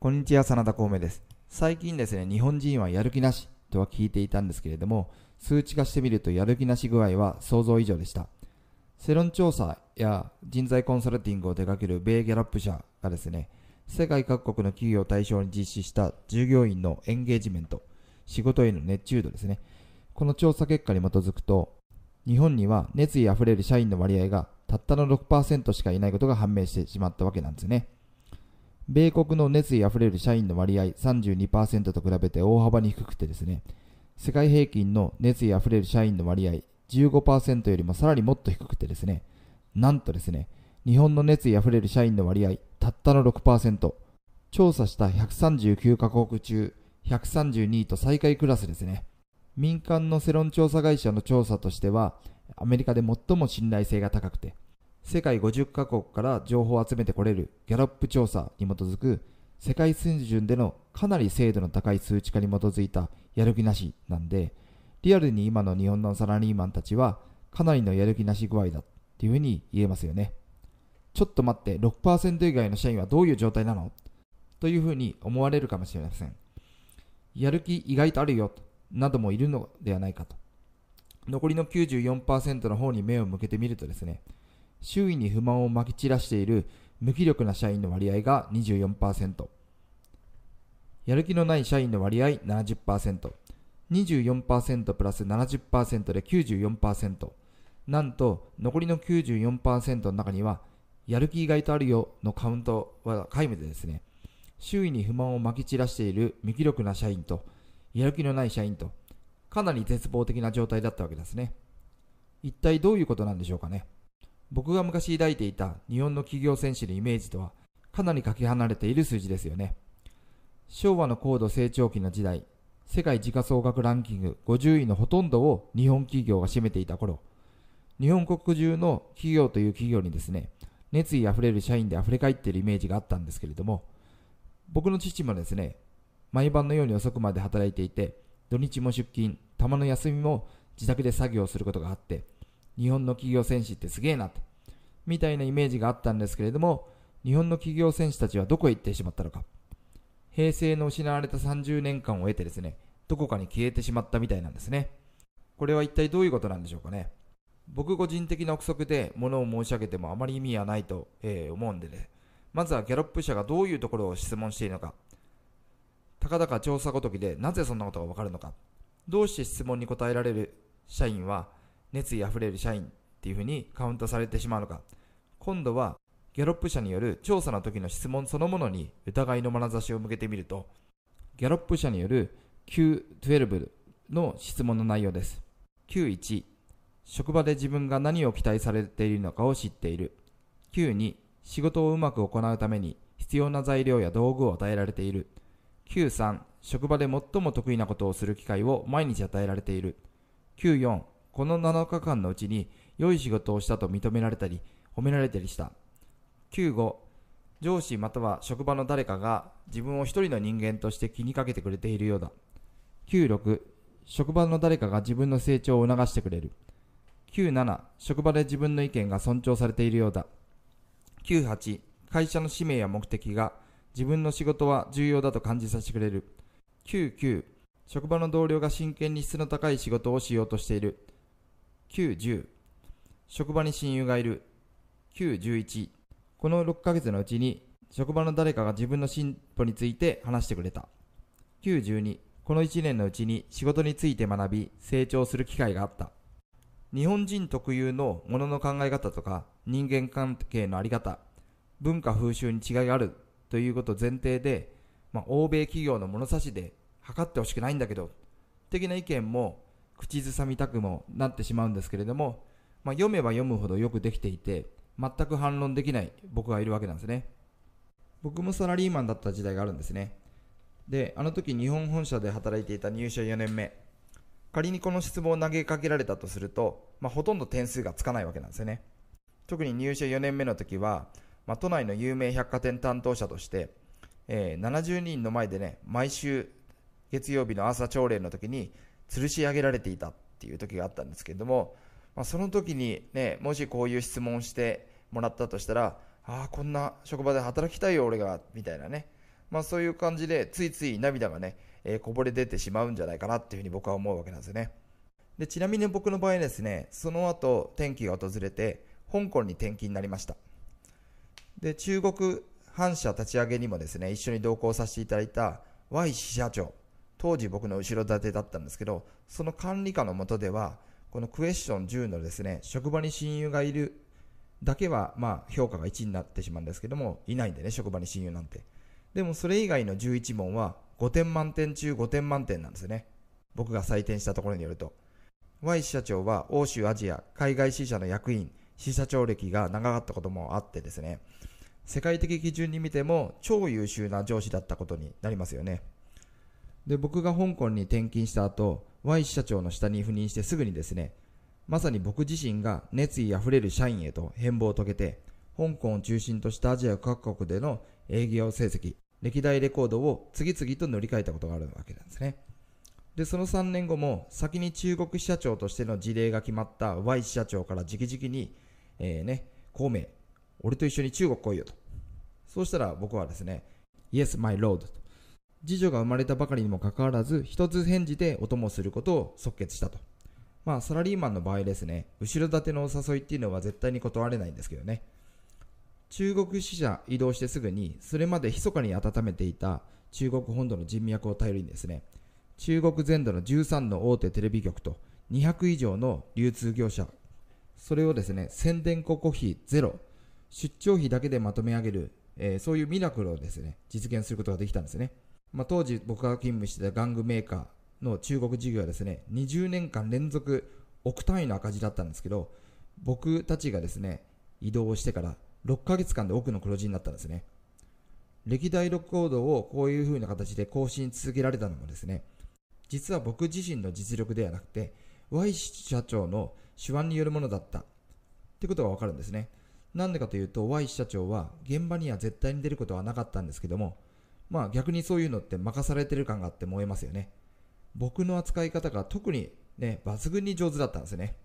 こんにちは、真田孔明です。最近ですね、日本人はやる気なしとは聞いていたんですけれども、数値化してみるとやる気なし具合は想像以上でした。世論調査や人材コンサルティングを手掛ける米ギャラップ社がですね、世界各国の企業を対象に実施した従業員のエンゲージメント、仕事への熱中度ですね。この調査結果に基づくと、日本には熱意あふれる社員の割合がたったの6%しかいないことが判明してしまったわけなんですね。米国の熱意あふれる社員の割合32%と比べて大幅に低くてですね、世界平均の熱意あふれる社員の割合15%よりもさらにもっと低くてですね、なんとですね、日本の熱意あふれる社員の割合たったの6%、調査した139カ国中132位と最下位クラスですね。民間の世論調査会社の調査としては、アメリカで最も信頼性が高くて、世界50カ国から情報を集めてこれるギャラップ調査に基づく世界水準でのかなり精度の高い数値化に基づいたやる気なしなんでリアルに今の日本のサラリーマンたちはかなりのやる気なし具合だっていうふうに言えますよね。ちょっと待って6%以外の社員はどういう状態なの？というふうに思われるかもしれません。やる気意外とあるよなどもいるのではないかと。残りの94%の方に目を向けてみるとですね周囲に不満をまき散らしている無気力な社員の割合が24%やる気のない社員の割合 70%24% プラス70%で94%なんと残りの94%の中にはやる気意外とあるよのカウントは皆無でですね。周囲に不満をまき散らしている無気力な社員とやる気のない社員とかなり絶望的な状態だったわけですね。一体どういうことなんでしょうかね。僕が昔抱いていた日本の企業戦士のイメージとはかなりかけ離れている数字ですよね。昭和の高度成長期の時代、世界時価総額ランキング50位のほとんどを日本企業が占めていた頃、日本国中の企業という企業にですね、熱意あふれる社員で溢れ返っているイメージがあったんですけれども、僕の父もですね、毎晩のように遅くまで働いていて、土日も出勤、たまの休みも自宅で作業することがあって、日本の企業戦士ってすげえなと、みたいなイメージがあったんですけれども、日本の企業戦士たちはどこへ行ってしまったのか。平成の失われた30年間を経てですね、どこかに消えてしまったみたいなんですね。これは一体どういうことなんでしょうかね。僕個人的な憶測で物を申し上げてもあまり意味はないと、えー、思うんでね。まずはギャロップ社がどういうところを質問しているのか。たかだか調査ごときでなぜそんなことがわかるのか。どうして質問に答えられる社員は熱意あふれる社員っていうふうにカウントされてしまうのか。今度はギャロップ社による調査の時の質問そのものに疑いの眼差しを向けてみるとギャロップ社による Q12 の質問の内容です。Q1 職場で自分が何を期待されているのかを知っている。Q2 仕事をうまく行うために必要な材料や道具を与えられている。Q3 職場で最も得意なことをする機会を毎日与えられている。Q4 この7日間のうちに良い仕事をしたと認められたり褒められたりした。95上司または職場の誰かが自分を一人の人間として気にかけてくれているようだ。96職場の誰かが自分の成長を促してくれる。97職場で自分の意見が尊重されているようだ。98会社の使命や目的が自分の仕事は重要だと感じさせてくれる。99職場の同僚が真剣に質の高い仕事をしようとしている。9、10職場に親友がいる。9、11この6ヶ月のうちに職場の誰かが自分の進歩について話してくれた。9、12この1年のうちに仕事について学び成長する機会があった。日本人特有のものの考え方とか人間関係のあり方文化風習に違いがあるということ前提で、まあ、欧米企業の物差しで測ってほしくないんだけど的な意見も口ずさみたくもなってしまうんですけれども、まあ、読めば読むほどよくできていて全く反論できない僕がいるわけなんですね。僕もサラリーマンだった時代があるんですね。であの時日本本社で働いていた入社4年目。仮にこの質問を投げかけられたとすると、まあ、ほとんど点数がつかないわけなんですよね。特に入社4年目の時は、まあ、都内の有名百貨店担当者として、えー、70人の前でね毎週月曜日の朝朝礼の時に吊るし上げられていたっていう時があったんですけれども、まあ、その時にね、もしこういう質問をしてもらったとしたら、ああ、こんな職場で働きたいよ、俺が、みたいなね、まあ、そういう感じでついつい涙がね、えー、こぼれ出てしまうんじゃないかなっていうふうに僕は思うわけなんですよね。でちなみに僕の場合ですね、その後転機が訪れて、香港に転勤になりました。で、中国反社立ち上げにもですね、一緒に同行させていただいた Y 支社長、当時僕の後ろ盾だったんですけど、その管理下の下では、このクエスチョン10のですね、職場に親友がいるだけは、まあ、評価が1になってしまうんですけども、いないんでね、職場に親友なんて。でも、それ以外の11問は、5点満点中5点満点なんですよね。僕が採点したところによると。Y 社長は欧州アジア海外支社の役員、支社長歴が長かったこともあってですね、世界的基準に見ても超優秀な上司だったことになりますよね。で、僕が香港に転勤した後、Y 社長の下に赴任してすぐにですね、まさに僕自身が熱意あふれる社員へと変貌を遂げて、香港を中心としたアジア各国での営業成績、歴代レコードを次々と塗り替えたことがあるわけなんですね。で、その3年後も先に中国支社長としての事例が決まった Y 支社長から直々に、えー、ね、孔明、俺と一緒に中国来いよと。そうしたら僕はですね、Yes, my lord と。次女が生まれたばかりにもかかわらず、一つ返事でお供することを即決したと。まあ、サラリーマンの場合ですね、後ろ盾のお誘いっていうのは絶対に断れないんですけどね。中国支社移動してすぐに、それまで密かに温めていた中国本土の人脈を頼りにですね、中国全土の13の大手テレビ局と200以上の流通業者、それをですね、宣伝広告費ゼロ、出張費だけでまとめ上げる、えー、そういうミラクルをですね、実現することができたんですね。まあ、当時僕が勤務してた玩具メーカーの中国事業はですね、20年間連続億単位の赤字だったんですけど、僕たちがですね、移動してから6ヶ月間で億の黒字になったんですね。歴代ロックコードをこういう風な形で更新続けられたのもですね、実は僕自身の実力ではなくて、Y 社長の手腕によるものだったってことがわかるんですね。なんでかというと、Y 社長は現場には絶対に出ることはなかったんですけども、まあ逆にそういうのって任されてる感があって燃えますよね。僕の扱い方が特にね、抜群に上手だったんですよね。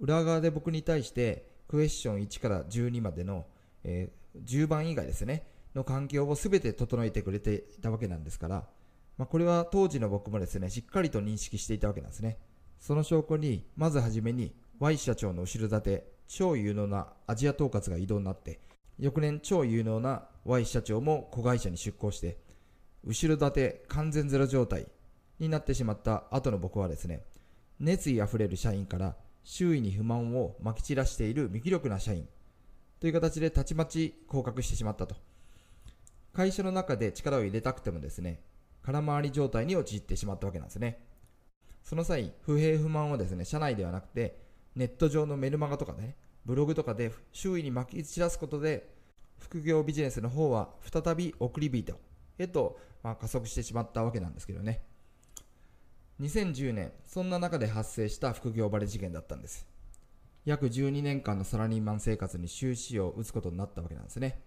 裏側で僕に対してクエスチョン1から12までの、えー、10番以外ですね、の環境を全て整えてくれていたわけなんですから、まあ、これは当時の僕もですね、しっかりと認識していたわけなんですね。その証拠に、まずはじめに Y 社長の後ろ盾、超有能なアジア統括が異動になって、翌年超有能な Y 社長も子会社に出向して、後ろ盾完全ゼロ状態になってしまった後の僕はですね、熱意あふれる社員から周囲に不満をまき散らしている無気力な社員という形でたちまち降格してしまったと。会社の中で力を入れたくてもですね、空回り状態に陥ってしまったわけなんですね。その際、不平不満をですね、社内ではなくて、ネット上のメルマガとかね、ブログとかで周囲にまき散らすことで、副業ビジネスの方は再び送り人へと、ま、加速してしまったわけなんですけどね。2010年、そんな中で発生した副業バレ事件だったんです。約12年間のサラリーマン生活に終止を打つことになったわけなんですね。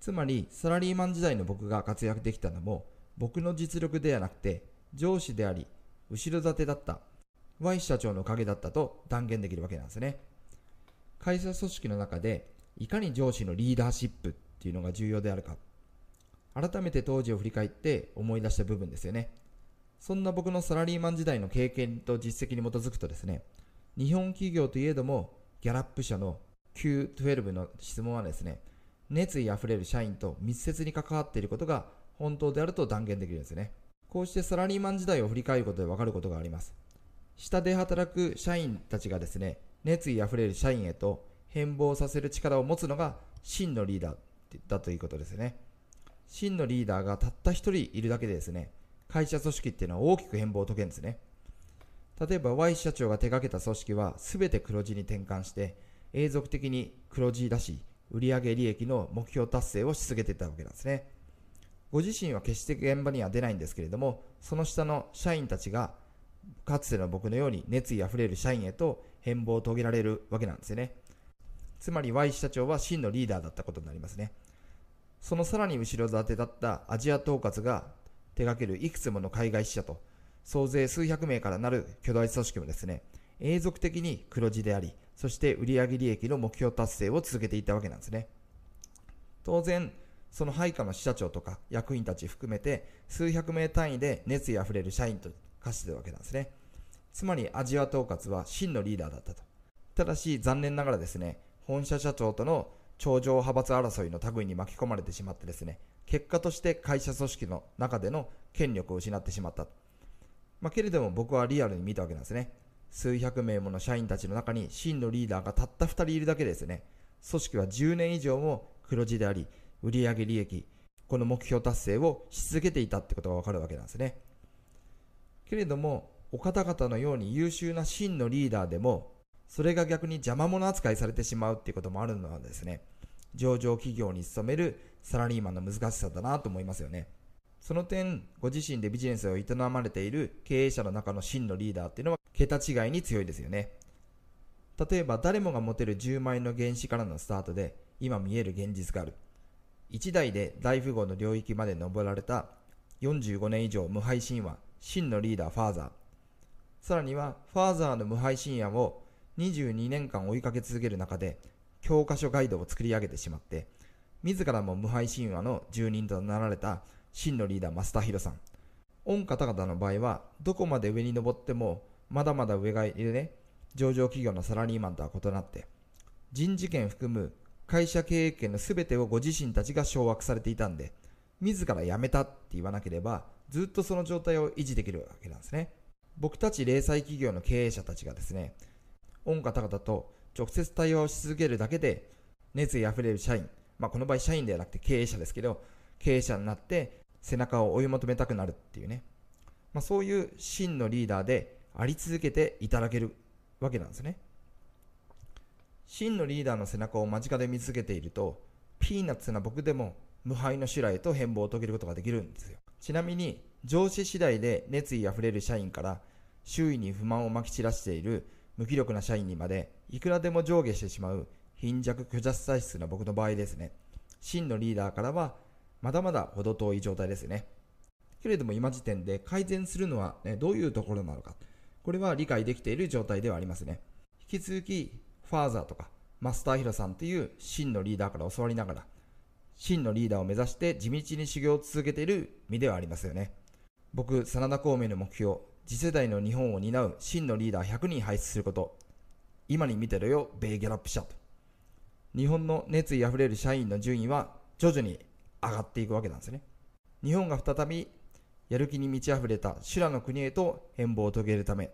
つまり、サラリーマン時代の僕が活躍できたのも、僕の実力ではなくて、上司であり、後ろ盾だった Y 社長の影だったと断言できるわけなんですね。会社組織の中で、いかに上司のリーダーシップっていうのが重要であるか。改めて当時を振り返って思い出した部分ですよね。そんな僕のサラリーマン時代の経験と実績に基づくとですね、日本企業といえども、ギャラップ社の Q12 の質問はですね、熱意あふれる社員と密接に関わっていることが本当であると断言できるんですね。こうしてサラリーマン時代を振り返ることで分かることがあります。下で働く社員たちがですね、熱意あふれる社員へと変貌させる力を持つのが真のリーダーだということですね。真のリーダーがたった一人いるだけでですね、会社組織っていうのは大きく変貌を遂げるんですね。例えば Y 社長が手掛けた組織は全て黒字に転換して永続的に黒字出し売上利益の目標達成をし続けていたわけなんですね。ご自身は決して現場には出ないんですけれども、その下の社員たちがかつての僕のように熱意あふれる社員へと変貌を遂げられるわけなんですよね。つまり Y 社長は真のリーダーだったことになりますね。そのさらに後ろ盾だったアジア統括が手掛けるいくつもの海外支社と、総勢数百名からなる巨大組織もですね、永続的に黒字であり、そして売上利益の目標達成を続けていったわけなんですね。当然、その配下の支社長とか役員たち含めて数百名単位で熱意あふれる社員と化してるわけなんですね。つまりアジア統括は真のリーダーだったと。ただし残念ながらですね、本社社長との頂上派閥争いの類に巻き込まれてしまってですね、結果として会社組織の中での権力を失ってしまった。まあ、けれども僕はリアルに見たわけなんですね。数百名もの社員たちの中に真のリーダーがたった2人いるだけですね。組織は10年以上も黒字であり、売上利益、この目標達成をし続けていたってことがわかるわけなんですね。けれども、お方々のように優秀な真のリーダーでも、それが逆に邪魔者扱いされてしまうっていうこともあるのはですね、上場企業に勤めるサラリーマンの難しさだなと思いますよね。その点、ご自身でビジネスを営まれている経営者の中の真のリーダーっていうのは桁違いに強いですよね。例えば誰もが持てる10万円の原資からのスタートで今見える現実がある。1代で大富豪の領域まで登られた45年以上無敗神話、真のリーダーファーザー。さらにはファーザーの無敗神話を22年間追いかけ続ける中で教科書ガイドを作り上げてしまって自らも無敗神話の住人となられた真のリーダーマスターヒロさん。御方々の場合はどこまで上に登ってもまだまだ上がいるね上場企業のサラリーマンとは異なって人事権含む会社経営権の全てをご自身たちが掌握されていたんで自ら辞めたって言わなければずっとその状態を維持できるわけなんですね。僕たち零細企業の経営者たちがですね御方々と直接対話をし続けるだけで熱意あふれる社員、まあ、この場合社員ではなくて経営者ですけど経営者になって背中を追い求めたくなるっていうね、まあ、そういう真のリーダーであり続けていただけるわけなんですね。真のリーダーの背中を間近で見続けているとピーナッツな僕でも無敗の修羅へと変貌を遂げることができるんですよ。ちなみに上司次第で熱意あふれる社員から周囲に不満をまき散らしている無気力な社員にまでいくらでも上下してしまう貧弱虚弱体質な僕の場合ですね。真のリーダーからはまだまだ程遠い状態ですね。けれども今時点で改善するのは、ね、どういうところなのかこれは理解できている状態ではありますね。引き続きファーザーとかマスターヒロさんという真のリーダーから教わりながら真のリーダーを目指して地道に修行を続けている身ではありますよね。僕真田孔明の目標次世代の日本を担う真のリーダー100人輩出すること。今に見てろよ米ギャラップ社と。日本の熱意あふれる社員の順位は徐々に上がっていくわけなんですね。日本が再びやる気に満ち溢れた修羅の国へと変貌を遂げるため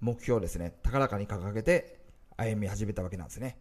目標をですね高らかに掲げて歩み始めたわけなんですね。